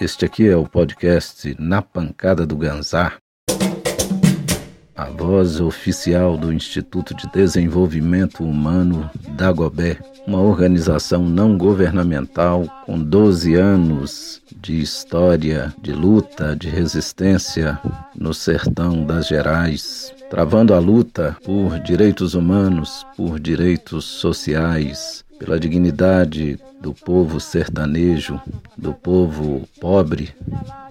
Este aqui é o podcast Na Pancada do Ganzar, a voz oficial do Instituto de Desenvolvimento Humano Dagobé, uma organização não governamental com 12 anos de história, de luta, de resistência no sertão das Gerais, travando a luta por direitos humanos, por direitos sociais, pela dignidade do povo sertanejo, do povo pobre,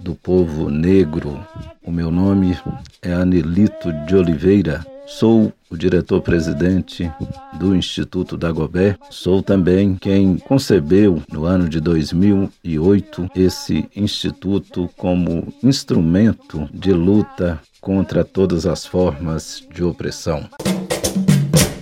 do povo negro. O meu nome é Anelito de Oliveira. Sou o diretor-presidente do Instituto Dagobé. Sou também quem concebeu, no ano de 2008, esse instituto como instrumento de luta contra todas as formas de opressão.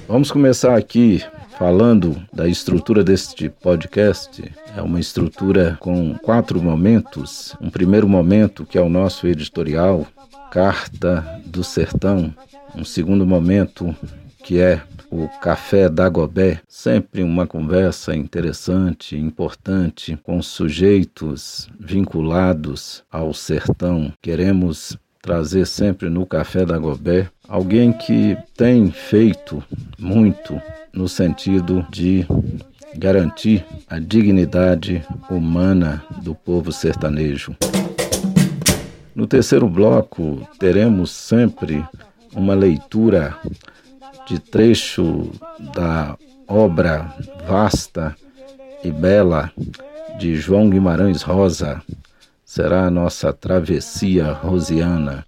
Vamos começar aqui falando da estrutura deste podcast. É uma estrutura com quatro momentos. Um primeiro momento, que é o nosso editorial, Carta do Sertão. Um segundo momento, que é o Café Dagobé, sempre uma conversa interessante, importante, com sujeitos vinculados ao sertão. Queremos trazer sempre no Café da Gobé alguém que tem feito muito no sentido de garantir a dignidade humana do povo sertanejo. No terceiro bloco, teremos sempre uma leitura de trecho da obra vasta e bela de João Guimarães Rosa, será a nossa travessia rosiana.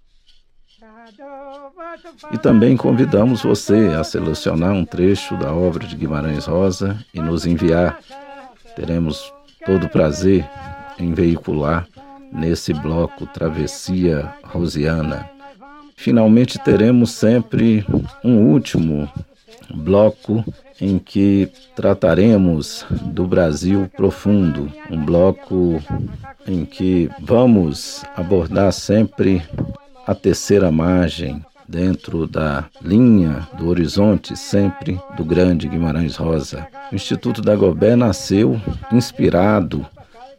E também convidamos você a selecionar um trecho da obra de Guimarães Rosa e nos enviar. Teremos todo o prazer em veicular nesse bloco Travessia Rosiana. Finalmente teremos sempre um último bloco em que trataremos do Brasil profundo, um bloco em que vamos abordar sempre a terceira margem dentro da linha do horizonte sempre do grande Guimarães Rosa. O Instituto Dagobé nasceu inspirado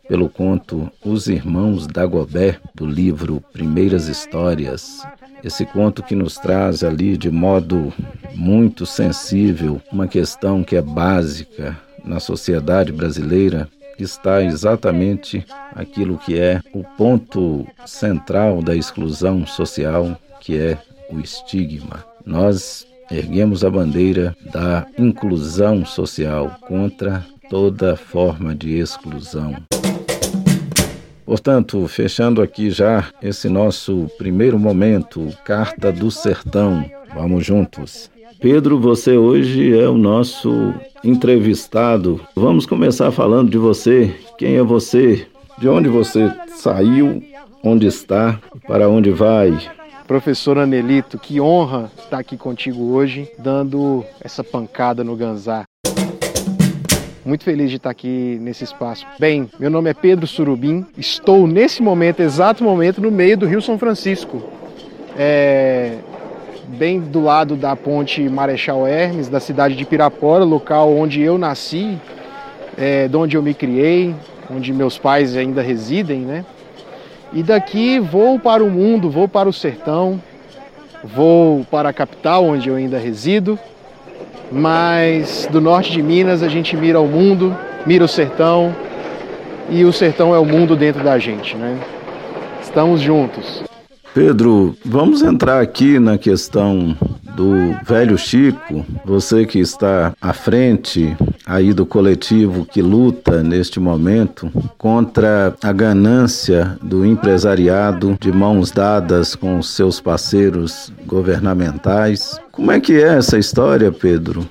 pelo conto Os Irmãos Dagobé do livro Primeiras Histórias, esse conto que nos traz ali de modo muito sensível uma questão que é básica na sociedade brasileira está exatamente aquilo que é o ponto central da exclusão social, que é o estigma. Nós erguemos a bandeira da inclusão social contra toda forma de exclusão. Portanto, fechando aqui já esse nosso primeiro momento, Carta do Sertão. Vamos juntos. Pedro, você hoje é o nosso entrevistado. Vamos começar falando de você. Quem é você? De onde você saiu? Onde está? Para onde vai? Professor Anelito, que honra estar aqui contigo hoje, dando essa pancada no Ganzar. Muito feliz de estar aqui nesse espaço. Bem, meu nome é Pedro Surubim, estou nesse momento, exato momento, no meio do Rio São Francisco. É, bem do lado da ponte Marechal Hermes, da cidade de Pirapora, local onde eu nasci, é, de onde eu me criei, onde meus pais ainda residem, né? E daqui vou para o mundo, vou para o sertão, vou para a capital, onde eu ainda resido, mas do norte de Minas a gente mira o mundo, mira o sertão e o sertão é o mundo dentro da gente, né? Estamos juntos. Pedro, vamos entrar aqui na questão do velho Chico, você que está à frente aí do coletivo que luta neste momento contra a ganância do empresariado de mãos dadas com seus parceiros governamentais. Como é que é essa história, Pedro?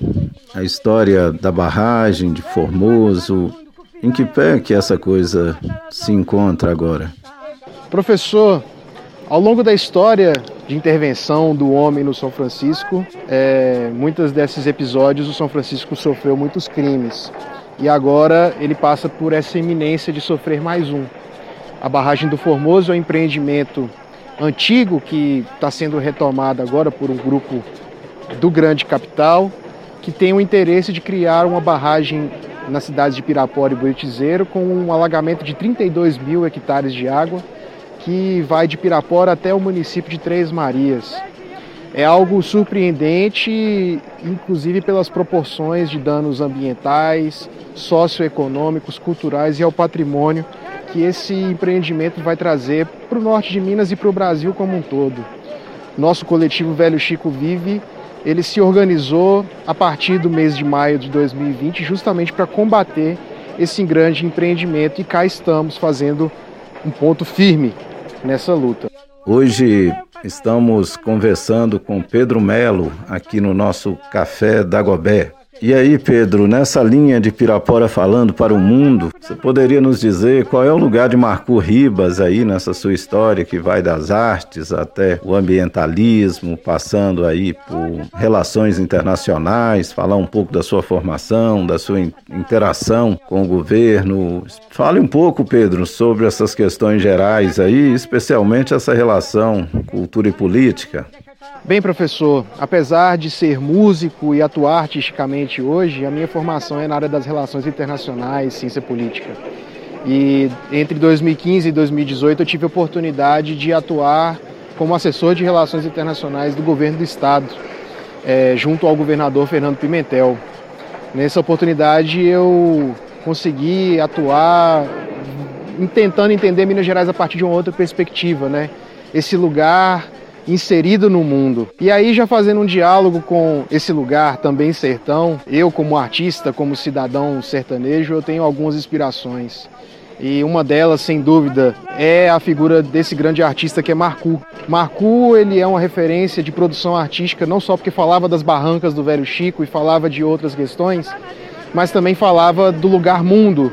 A história da barragem de Formoso, em que pé que essa coisa se encontra agora? Professor, ao longo da história de intervenção do homem no São Francisco, é, muitos desses episódios o São Francisco sofreu muitos crimes e agora ele passa por essa iminência de sofrer mais um. A barragem do Formoso é um empreendimento antigo que está sendo retomado agora por um grupo do grande capital que tem o interesse de criar uma barragem nas cidades de Pirapora e Boitizeiro, com um alagamento de 32 mil hectares de água, que vai de Pirapora até o município de Três Marias. É algo surpreendente, inclusive pelas proporções de danos ambientais, socioeconômicos, culturais e ao patrimônio que esse empreendimento vai trazer para o norte de Minas e para o Brasil como um todo. Nosso coletivo Velho Chico Vive, ele se organizou a partir do mês de maio de 2020 justamente para combater esse grande empreendimento e cá estamos fazendo um ponto firme nessa luta. Hoje estamos conversando com Pedro Melo aqui no nosso Café Dagobé. E aí, Pedro, nessa linha de Pirapora falando para o mundo, você poderia nos dizer qual é o lugar de Marco Ribas aí nessa sua história que vai das artes até o ambientalismo, passando aí por relações internacionais, falar um pouco da sua formação, da sua interação com o governo. Fale um pouco, Pedro, sobre essas questões gerais aí, especialmente essa relação cultura e política. Bem, professor, apesar de ser músico e atuar artisticamente hoje, a minha formação é na área das relações internacionais, ciência política. E entre 2015 e 2018 eu tive a oportunidade de atuar como assessor de relações internacionais do governo do estado, é, junto ao governador Fernando Pimentel. Nessa oportunidade eu consegui atuar tentando entender Minas Gerais a partir de uma outra perspectiva, né? Esse lugar inserido no mundo. E aí, já fazendo um diálogo com esse lugar, também sertão, eu, como artista, como cidadão sertanejo, eu tenho algumas inspirações. E uma delas, sem dúvida, é a figura desse grande artista que é Marcu. Marcu, ele é uma referência de produção artística, não só porque falava das barrancas do Velho Chico e falava de outras questões, mas também falava do lugar mundo.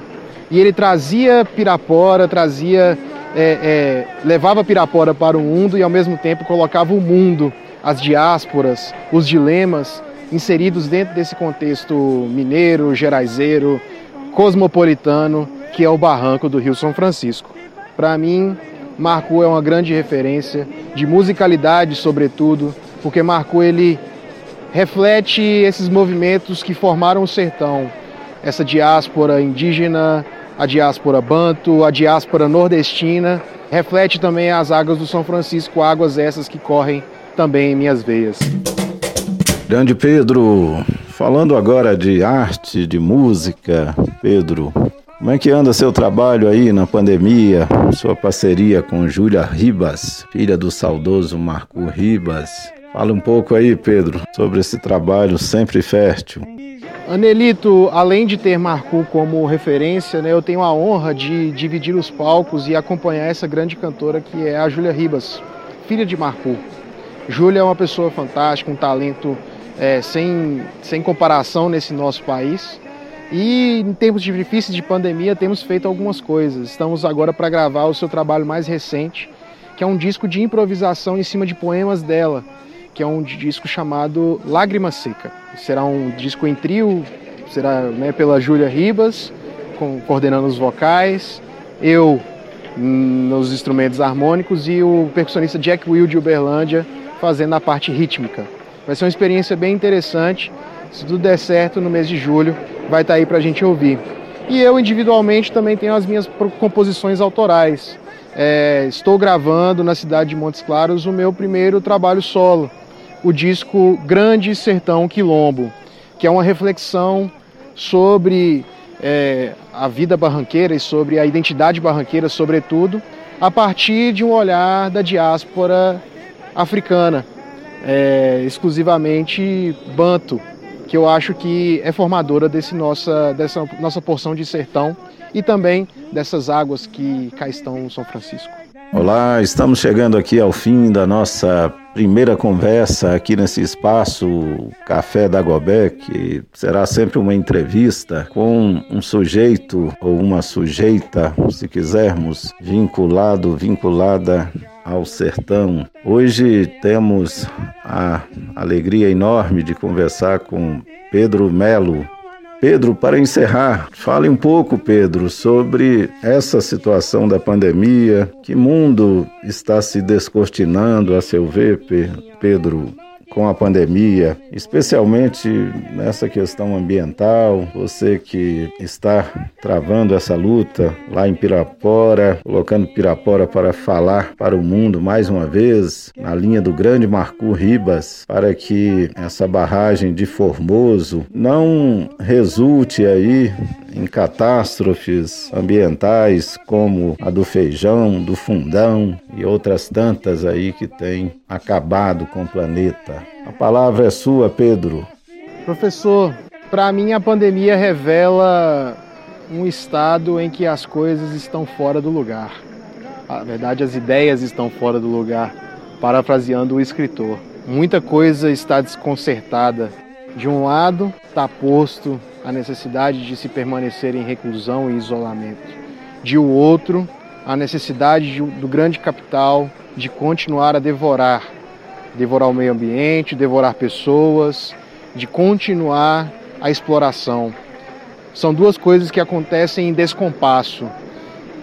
E ele trazia Pirapora, trazia é, é, levava Pirapora para o mundo e ao mesmo tempo colocava o mundo, as diásporas, os dilemas inseridos dentro desse contexto mineiro, geraizeiro, cosmopolitano, que é o barranco do Rio São Francisco. Para mim, Marco é uma grande referência de musicalidade, sobretudo, porque Marco ele reflete esses movimentos que formaram o sertão, essa diáspora indígena, a diáspora banto, a diáspora nordestina, reflete também as águas do São Francisco, águas essas que correm também em minhas veias. Grande Pedro, falando agora de arte, de música, Pedro, como é que anda seu trabalho aí na pandemia? Sua parceria com Júlia Ribas, filha do saudoso Marco Ribas. Fala um pouco aí, Pedro, sobre esse trabalho sempre fértil. Anelito, além de ter Marcu como referência, né, eu tenho a honra de dividir os palcos e acompanhar essa grande cantora que é a Júlia Ribas, filha de Marcu. Júlia é uma pessoa fantástica, um talento é, sem, sem comparação nesse nosso país. E em tempos difíceis de pandemia temos feito algumas coisas. Estamos agora para gravar o seu trabalho mais recente, que é um disco de improvisação em cima de poemas dela, que é um disco chamado Lágrima Seca. Será um disco em trio, será né, pela Júlia Ribas, com, coordenando os vocais, eu nos instrumentos harmônicos e o percussionista Jack Will de Uberlândia fazendo a parte rítmica. Vai ser uma experiência bem interessante. Se tudo der certo, no mês de julho vai estar aí para a gente ouvir. E eu individualmente também tenho as minhas composições autorais. É, estou gravando na cidade de Montes Claros o meu primeiro trabalho solo, o disco Grande Sertão Quilombo, que é uma reflexão sobre é, a vida barranqueira e sobre a identidade barranqueira, sobretudo, a partir de um olhar da diáspora africana, é, exclusivamente banto, que eu acho que é formadora desse nossa, dessa nossa porção de sertão e também dessas águas que cá estão São Francisco. Olá, estamos chegando aqui ao fim da nossa primeira conversa aqui nesse espaço Café da Gobé, que será sempre uma entrevista com um sujeito ou uma sujeita, se quisermos, vinculado, vinculada ao sertão. Hoje temos a alegria enorme de conversar com Pedro Melo, Pedro, para encerrar, fale um pouco, Pedro, sobre essa situação da pandemia. Que mundo está se descortinando, a seu ver, Pedro? Com a pandemia, especialmente nessa questão ambiental. Você que está travando essa luta lá em Pirapora, colocando Pirapora para falar para o mundo mais uma vez, na linha do grande Marco Ribas, para que essa barragem de Formoso não resulte aí em catástrofes ambientais como a do feijão, do fundão e outras tantas aí que têm acabado com o planeta. A palavra é sua, Pedro. Professor, para mim a pandemia revela um estado em que as coisas estão fora do lugar. Na verdade, as ideias estão fora do lugar, parafraseando o escritor. Muita coisa está desconcertada. De um lado, está posto a necessidade de se permanecer em reclusão e isolamento. De o outro, a necessidade de, do grande capital de continuar a devorar, devorar o meio ambiente, devorar pessoas, de continuar a exploração. São duas coisas que acontecem em descompasso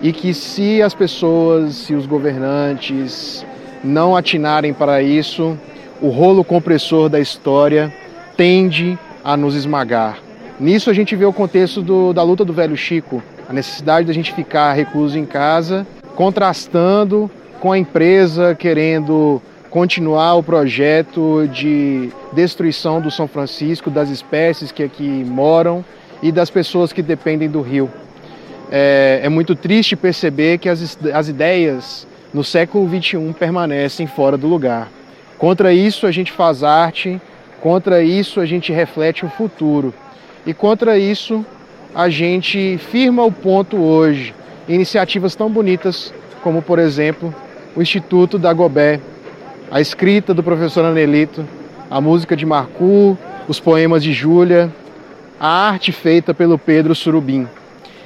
e que se as pessoas, se os governantes não atinarem para isso, o rolo compressor da história tende a nos esmagar. Nisso a gente vê o contexto do, da luta do velho Chico, a necessidade da gente ficar recluso em casa, contrastando com a empresa querendo continuar o projeto de destruição do São Francisco, das espécies que aqui moram e das pessoas que dependem do rio. É, é muito triste perceber que as, as ideias no século XXI permanecem fora do lugar. Contra isso a gente faz arte, contra isso a gente reflete o futuro. E contra isso, a gente firma o ponto hoje. Iniciativas tão bonitas como, por exemplo, o Instituto da Gobé, a escrita do professor Anelito, a música de Marcu, os poemas de Júlia, a arte feita pelo Pedro Surubim.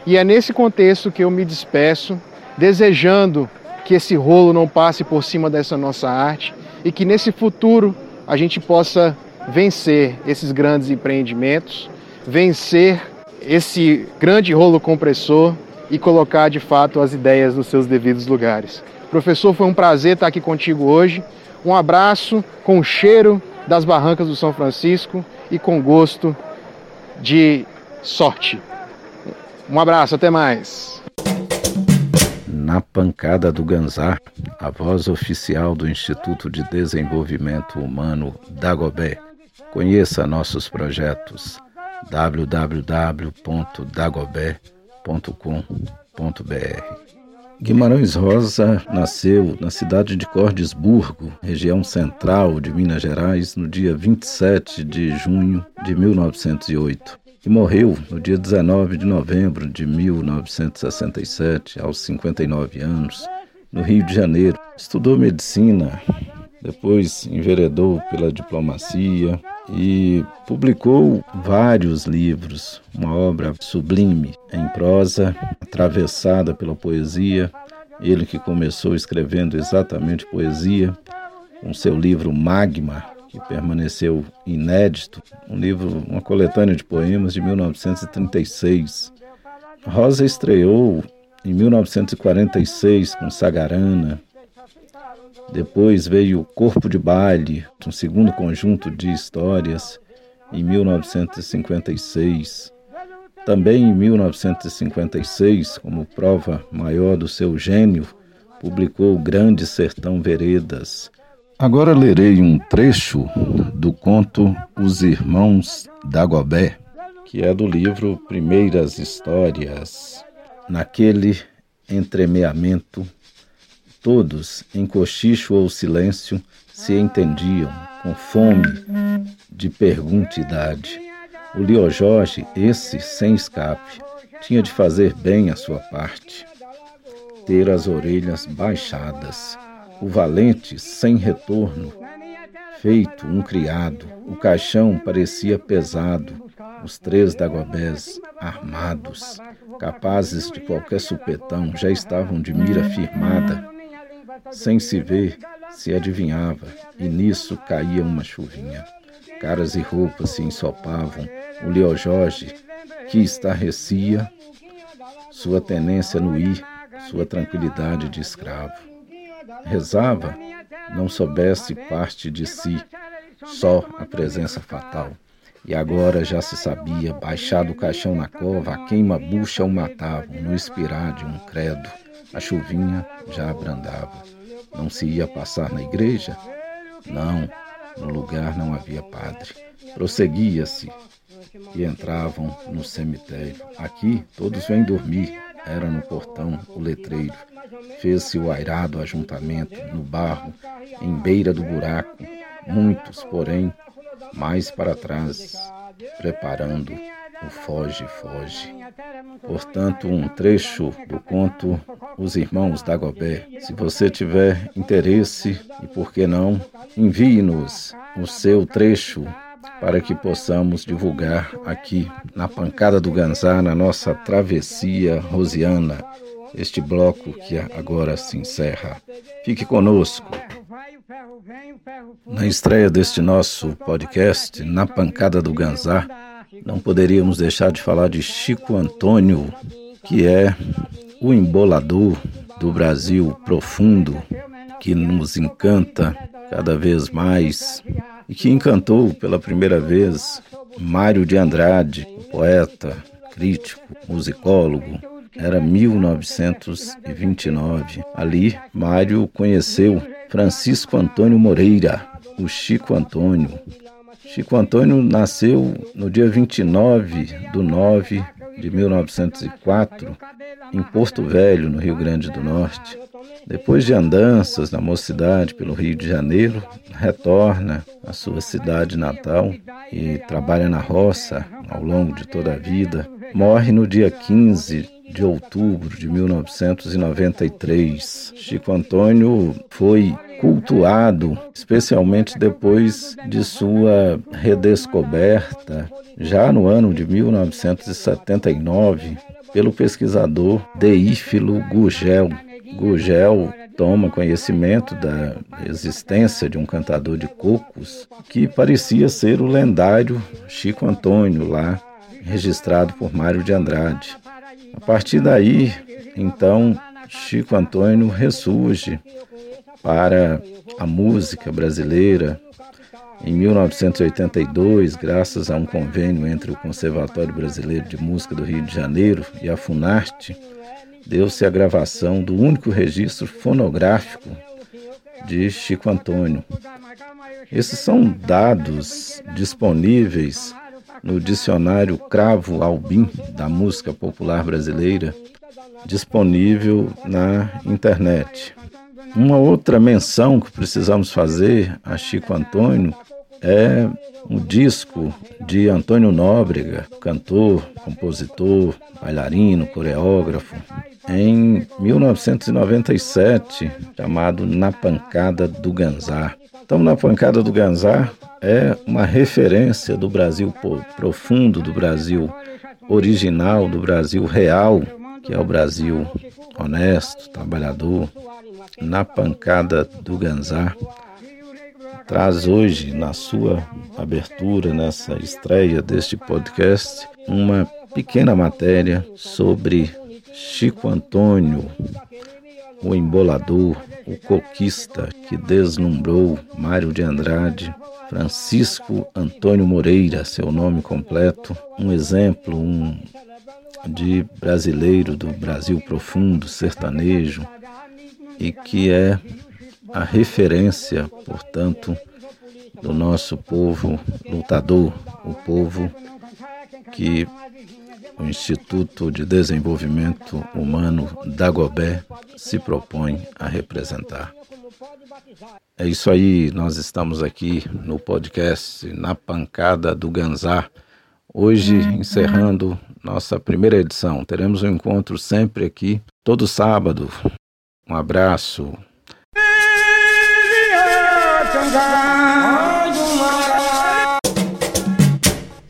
E é nesse contexto que eu me despeço, desejando que esse rolo não passe por cima dessa nossa arte e que nesse futuro a gente possa vencer esses grandes empreendimentos vencer esse grande rolo compressor e colocar de fato as ideias nos seus devidos lugares. Professor, foi um prazer estar aqui contigo hoje. Um abraço com o cheiro das barrancas do São Francisco e com gosto de sorte. Um abraço, até mais. Na pancada do Ganzar, a voz oficial do Instituto de Desenvolvimento Humano Dagobé. Conheça nossos projetos www.dagobé.com.br. Guimarães Rosa nasceu na cidade de Cordesburgo, região central de Minas Gerais, no dia 27 de junho de 1908 e morreu no dia 19 de novembro de 1967, aos 59 anos, no Rio de Janeiro. Estudou medicina, depois enveredou pela diplomacia, e publicou vários livros, uma obra sublime em prosa, atravessada pela poesia. Ele que começou escrevendo exatamente poesia, com seu livro Magma, que permaneceu inédito, um livro, uma coletânea de poemas de 1936. Rosa estreou em 1946 com Sagarana, depois veio Corpo de Baile, um segundo conjunto de histórias, em 1956. Também em 1956, como prova maior do seu gênio, publicou Grande Sertão Veredas. Agora lerei um trecho do conto Os Irmãos Dagobé, que é do livro Primeiras Histórias. Naquele entremeamento Todos, em cochicho ou silêncio, se entendiam, com fome de perguntidade. O Leo Jorge, esse sem escape, tinha de fazer bem a sua parte. Ter as orelhas baixadas. O valente, sem retorno, feito um criado. O caixão parecia pesado. Os três Dagobés, armados, capazes de qualquer supetão, já estavam de mira firmada sem se ver, se adivinhava, e nisso caía uma chuvinha. Caras e roupas se ensopavam. O Leo Jorge, que estarrecia, sua tenência no ir, sua tranquilidade de escravo. Rezava, não soubesse parte de si, só a presença fatal. E agora já se sabia, baixado o caixão na cova, a queima-bucha o matavam, no expirar de um credo. A chuvinha já abrandava. Não se ia passar na igreja? Não, no lugar não havia padre. Prosseguia-se e entravam no cemitério. Aqui todos vêm dormir. Era no portão o letreiro. Fez-se o airado ajuntamento no barro, em beira do buraco. Muitos, porém, mais para trás, preparando o Foge, Foge. Portanto, um trecho do conto Os Irmãos Dagobé. Se você tiver interesse, e por que não, envie-nos o seu trecho para que possamos divulgar aqui na Pancada do Ganzá, na nossa travessia rosiana, este bloco que agora se encerra. Fique conosco. Na estreia deste nosso podcast, Na Pancada do Ganzá, não poderíamos deixar de falar de Chico Antônio, que é o embolador do Brasil profundo, que nos encanta cada vez mais e que encantou pela primeira vez Mário de Andrade, poeta, crítico, musicólogo. Era 1929. Ali, Mário conheceu Francisco Antônio Moreira, o Chico Antônio. Chico Antônio nasceu no dia 29 de 9 de 1904, em Porto Velho, no Rio Grande do Norte. Depois de andanças na mocidade pelo Rio de Janeiro, retorna à sua cidade natal e trabalha na roça ao longo de toda a vida. Morre no dia 15 de outubro de 1993. Chico Antônio foi cultuado, especialmente depois de sua redescoberta, já no ano de 1979, pelo pesquisador Deífilo Gugel. Gugel toma conhecimento da existência de um cantador de cocos que parecia ser o lendário Chico Antônio, lá registrado por Mário de Andrade. A partir daí, então, Chico Antônio ressurge para a música brasileira. Em 1982, graças a um convênio entre o Conservatório Brasileiro de Música do Rio de Janeiro e a Funarte, deu-se a gravação do único registro fonográfico de Chico Antônio. Esses são dados disponíveis no dicionário Cravo Albim da música popular brasileira, disponível na internet. Uma outra menção que precisamos fazer a Chico Antônio é um disco de Antônio Nóbrega, cantor, compositor, bailarino, coreógrafo, em 1997, chamado Na Pancada do Ganzar. Então, Na Pancada do Ganzar é uma referência do Brasil profundo, do Brasil original, do Brasil real, que é o Brasil honesto, trabalhador, na pancada do Ganzar. Traz hoje, na sua abertura, nessa estreia deste podcast, uma pequena matéria sobre Chico Antônio, o embolador, o coquista que deslumbrou Mário de Andrade, Francisco Antônio Moreira, seu nome completo, um exemplo um, de brasileiro do Brasil profundo, sertanejo, e que é a referência, portanto, do nosso povo lutador, o povo que o Instituto de Desenvolvimento Humano Dagobé se propõe a representar. É isso aí, nós estamos aqui no podcast Na Pancada do Ganzar. Hoje, encerrando nossa primeira edição. Teremos um encontro sempre aqui, todo sábado. Um abraço.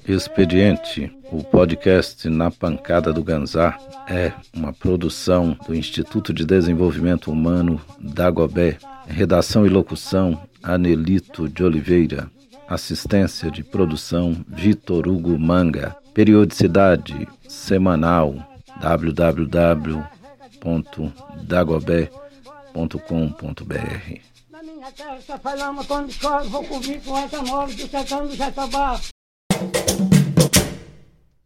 Expediente, o podcast Na Pancada do Ganzar, é uma produção do Instituto de Desenvolvimento Humano Dagobé. Redação e locução, Anelito de Oliveira. Assistência de produção, Vitor Hugo Manga. Periodicidade semanal, www.dagobé.com.br. Essa falama quando chove, vou cobrir com essa nova do sertão do Jatobá.